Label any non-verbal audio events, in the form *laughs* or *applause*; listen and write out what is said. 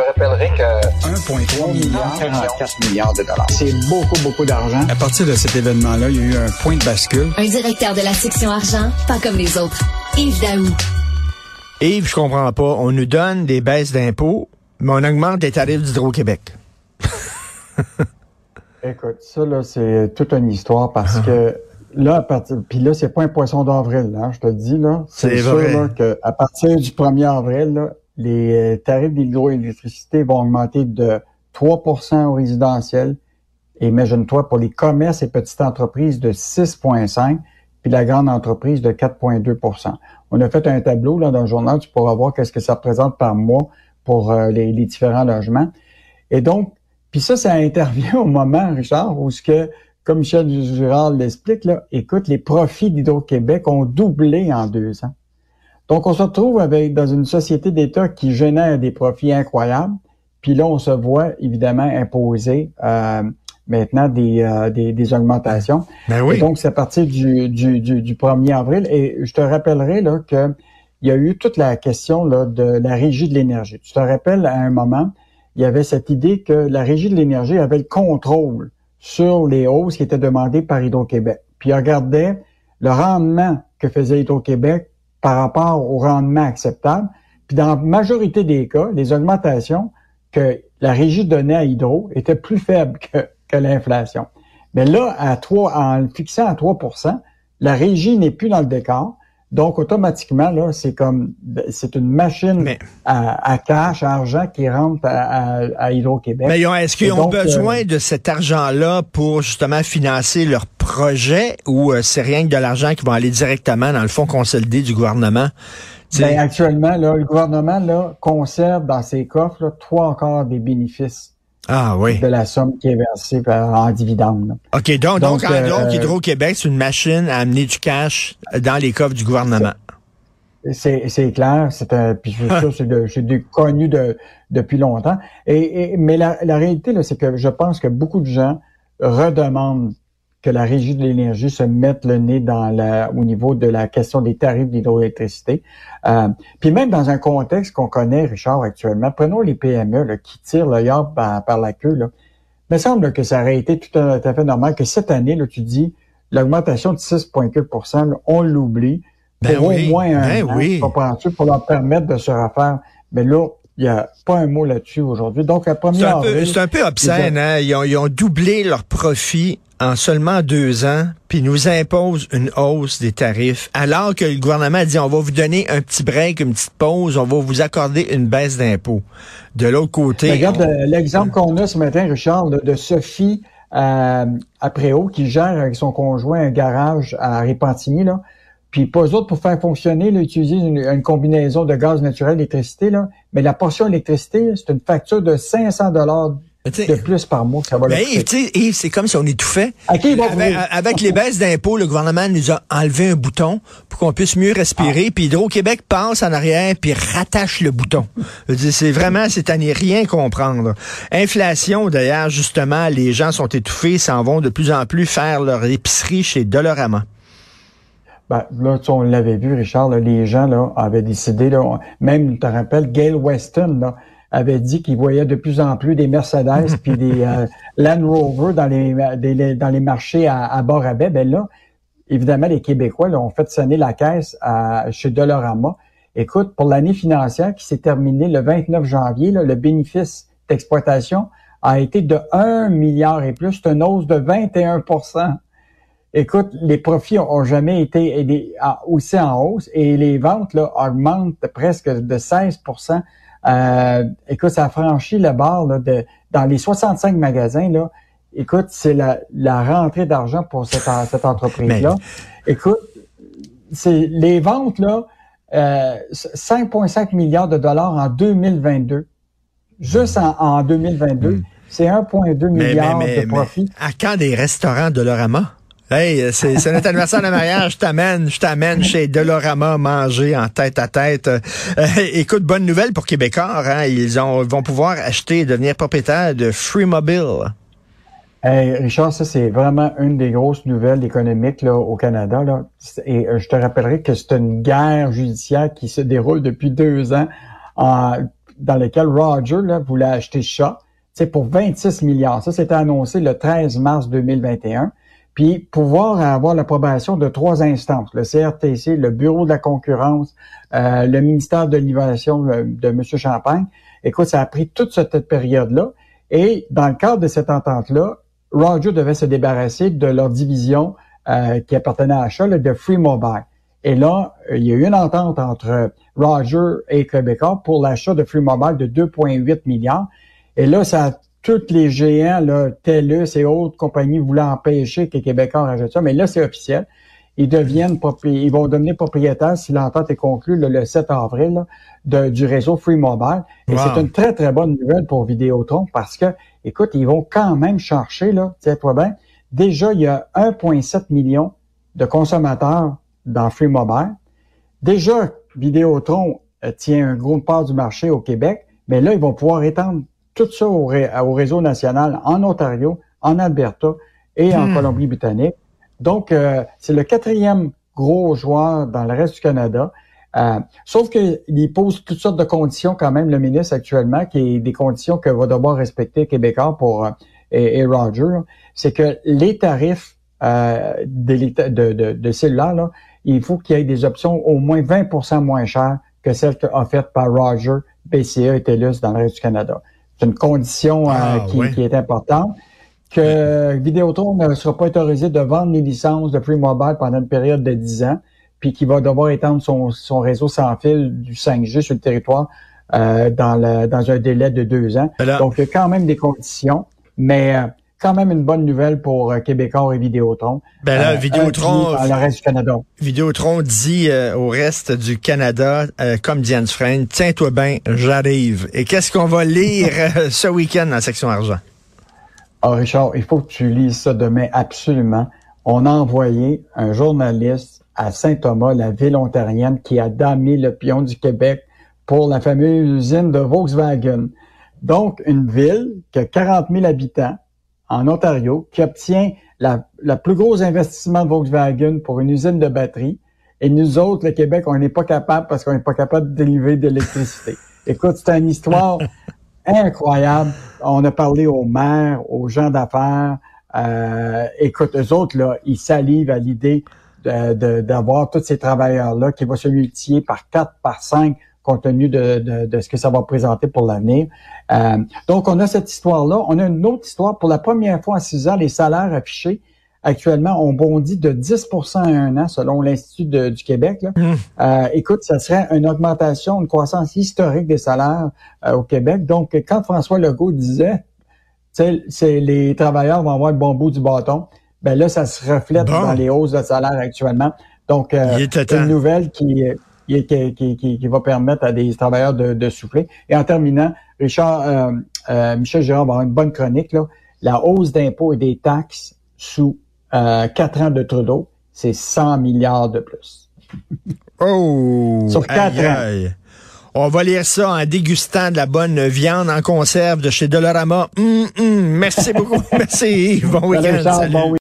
te rappellerai que 1,3 milliard, 44 milliards de dollars. C'est beaucoup, beaucoup d'argent. À partir de cet événement-là, il y a eu un point de bascule. Un directeur de la section argent, pas comme les autres. Yves Daou. Yves, je comprends pas. On nous donne des baisses d'impôts, mais on augmente les tarifs d'Hydro-Québec. *laughs* Écoute, ça, là, c'est toute une histoire parce ah. que là, à partir, puis là, c'est pas un poisson d'avril, hein, je te dis, là. C'est sûr, là, que à partir du 1er avril, là, les euh, tarifs d'hydroélectricité vont augmenter de 3% au résidentiel. Et imagine-toi, pour les commerces et petites entreprises, de 6,5 puis la grande entreprise de 4,2% On a fait un tableau là, dans le journal, tu pourras voir qu'est-ce que ça représente par mois pour euh, les, différents logements. Et donc, puis ça, ça intervient au moment, Richard, où ce que, comme Michel Girard l'explique, là, écoute, les profits d'Hydro-Québec ont doublé en deux ans. Donc, on se retrouve avec dans une société d'État qui génère des profits incroyables. Puis là, on se voit évidemment imposer euh, maintenant des, euh, des, des, augmentations. Ben oui. Et donc, c'est à partir du, du, du, 1er avril. Et je te rappellerai là, que il y a eu toute la question là, de la régie de l'énergie. Tu te rappelles, à un moment, il y avait cette idée que la régie de l'énergie avait le contrôle sur les hausses qui étaient demandées par Hydro-Québec. Puis il regardait le rendement que faisait Hydro-Québec par rapport au rendement acceptable. Puis dans la majorité des cas, les augmentations que la régie donnait à Hydro étaient plus faibles que, l'inflation. Mais là, à 3, en le fixant à 3% la régie n'est plus dans le décor. Donc, automatiquement, là, c'est comme c'est une machine à, cash, à argent qui rentre à, Hydro-Québec. Mais est-ce qu'ils ont besoin euh, de cet argent-là pour justement financer leur projet ou euh, c'est rien que de l'argent qui va aller directement dans le fonds consolidé du gouvernement? Ben, actuellement, là, le gouvernement là, conserve dans ses coffres là, trois encore des bénéfices ah oui. de la somme qui est versée en dividende. OK, donc, donc, euh, Hydro-Québec, c'est une machine à amener du cash dans les coffres du gouvernement. C'est clair, c'est un, puis c'est connu de, depuis longtemps. Et, mais la, la réalité, c'est que je pense que beaucoup de gens redemandent que la Régie de l'énergie se mette le nez dans la, au niveau de la question des tarifs d'hydroélectricité. Euh, puis même dans un contexte qu'on connaît, Richard, actuellement, prenons les PME là, qui tirent le yard par, la queue. Là. Il me semble que ça aurait été tout à, fait normal que cette année, là, tu dis, l'augmentation de 6,4% on l'oublie ben pour au moins un ben an, oui. pour leur permettre de se refaire. Mais là, il n'y a pas un mot là-dessus aujourd'hui. Donc, la première... C'est un, peu obscène. Hein? Ils, ont, ils ont doublé leur profit en seulement deux ans, puis nous impose une hausse des tarifs, alors que le gouvernement a dit on va vous donner un petit break, une petite pause, on va vous accorder une baisse d'impôts. De l'autre côté... Regarde l'exemple qu'on a ce matin, Richard, de, Sophie euh, Apréau, qui gère avec son conjoint un garage à Répentigny, là. Puis pas autres, pour faire fonctionner, là, utiliser une, combinaison de gaz naturel et d'électricité, là. Mais la portion électricité, c'est une facture de 500 dollars de plus par mois ça va ben, c'est comme si on étouffait. avec, les baisses d'impôts, le gouvernement nous a enlevé un bouton pour qu'on puisse mieux respirer. Ah. Puis Hydro-Québec passe en arrière puis rattache le bouton. c'est vraiment, c'est à n'y rien comprendre. Inflation, d'ailleurs, justement, les gens sont étouffés, s'en vont de plus en plus faire leur épicerie chez Dolorama. Ben, là, on l'avait vu, Richard, les gens là, avaient décidé, là, même, tu te rappelles, Gail Weston, là, avait dit qu'il voyait de plus en plus des Mercedes *laughs* puis des euh, Land Rover dans les, dans les marchés à, à bord à baie. Ben là, évidemment, les Québécois là, ont fait sonner la caisse à, chez Dolorama. Écoute, pour l'année financière qui s'est terminée le 29 janvier, là, le bénéfice d'exploitation a été de 1 milliard et plus. C'est une hausse de 21 Écoute, les profits ont jamais été aussi en hausse et les ventes là, augmentent presque de 16% euh, écoute, ça a franchi le barre là, de, dans les 65 magasins. Là, écoute, c'est la, la rentrée d'argent pour cette, cette entreprise-là. Écoute, c'est les ventes, là, euh, 5,5 milliards de dollars en 2022. Juste en, en 2022, hmm. c'est 1,2 milliard de profit. à quand des restaurants de Lorama? Hey, c'est notre anniversaire de mariage. Je t'amène, je t'amène chez Delorama manger en tête à tête. Euh, *laughs* écoute, bonne nouvelle pour Québécois. Hein? Ils ont, vont pouvoir acheter et devenir propriétaires de Free Mobile. Hey, Richard, ça c'est vraiment une des grosses nouvelles économiques là, au Canada. Et euh, je te rappellerai que c'est une guerre judiciaire qui se déroule depuis deux ans. dans lequel Roger voulait acheter Shaw pour 26 milliards. Ça, c'était annoncé le 13 mars 2021. Puis pouvoir avoir l'approbation de trois instances, le CRTC, le Bureau de la concurrence, euh, le ministère de l'Innovation euh, de M. Champagne. Écoute, ça a pris toute cette période-là. Et dans le cadre de cette entente-là, Roger devait se débarrasser de leur division euh, qui appartenait à Shaw, de Free Mobile. Et là, il y a eu une entente entre Roger et Québécois pour l'achat de Free Mobile de 2,8 milliards. Et là, ça a tous les géants, là, TELUS et autres compagnies voulaient empêcher que les Québécois rachètent ça, mais là, c'est officiel. Ils deviennent ils vont devenir propriétaires si l'entente est conclue le 7 avril du réseau Free Mobile. Et c'est une très, très bonne nouvelle pour Vidéotron parce que, écoute, ils vont quand même chercher, là, tiens-toi bien, déjà, il y a 1,7 million de consommateurs dans Free Mobile. Déjà, Vidéotron euh, tient un gros part du marché au Québec, mais là, ils vont pouvoir étendre tout ça au, réseau national en Ontario, en Alberta et en hmm. Colombie-Britannique. Donc, euh, c'est le quatrième gros joueur dans le reste du Canada. Euh, sauf qu'il pose toutes sortes de conditions quand même, le ministre actuellement, qui est des conditions que va devoir respecter Québécois pour euh, et, Roger. C'est que les tarifs de, de, de, de cellulaire, il faut qu'il y ait des options au moins 20% moins chères que celles offertes par Roger, BCA et TELUS dans le reste du Canada. C'est une condition euh, ah, qui, est importante. Que Vidéotron ne sera pas autorisé de vendre les licences de Free Mobile pendant une période de 10 ans, puis qu'il va devoir étendre son, réseau sans fil du 5G sur le territoire euh, dans, le, dans un délai de deux ans. Donc, il y a quand même des conditions, mais euh, quand même une bonne nouvelle pour euh, Québécois et Vidéotron. Ben là, euh, Vidéotron, le reste du Canada. Vidéotron dit euh, au reste du Canada, comme Diane Frein, tiens-toi bien, j'arrive. Et qu'est-ce qu'on va lire *laughs* ce week-end dans la section argent? Ah, Richard, il faut que tu lises ça demain absolument. On a envoyé un journaliste à Saint-Thomas, la ville ontarienne, qui a damé le pion du Québec pour la fameuse usine de Volkswagen. Donc, une ville qui a 40 000 habitants, en Ontario qui obtient la, plus gros investissement de Volkswagen pour une usine de batterie. Et nous autres, le Québec, on n'est pas capable parce qu'on n'est pas capable de délivrer de l'électricité. *laughs* Écoute, c'est une histoire incroyable. On a parlé aux maires, aux gens d'affaires. Euh, écoute, eux autres, là, ils salivent à l'idée d'avoir tous ces travailleurs-là qui vont se multiplier par quatre, par cinq compte tenu de, ce que ça va présenter pour l'avenir. Euh, donc, on a cette histoire-là. On a une autre histoire. Pour la première fois en six ans, les salaires affichés actuellement ont bondi de 10% à un an, selon l'Institut du Québec. Là. Mmh. Euh, écoute, ça serait une augmentation, une croissance historique des salaires euh, au Québec. Donc, quand François Legault disait, c'est les travailleurs vont avoir le bon bout du bâton, ben là, ça se reflète dans les hausses de salaire actuellement. Donc, une nouvelle qui qui, va permettre à des travailleurs de, souffler. Et en terminant, Richard, euh, euh, Michel Gérard va avoir une bonne chronique. Là. La hausse d'impôts et des taxes sous euh, quatre ans de Trudeau, c'est 100 milliards de plus. *laughs* oh! Sur quatre ans. On va lire ça en dégustant de la bonne viande en conserve de chez Dolorama. Hum, hum, merci beaucoup. *laughs* merci. Bon week-end.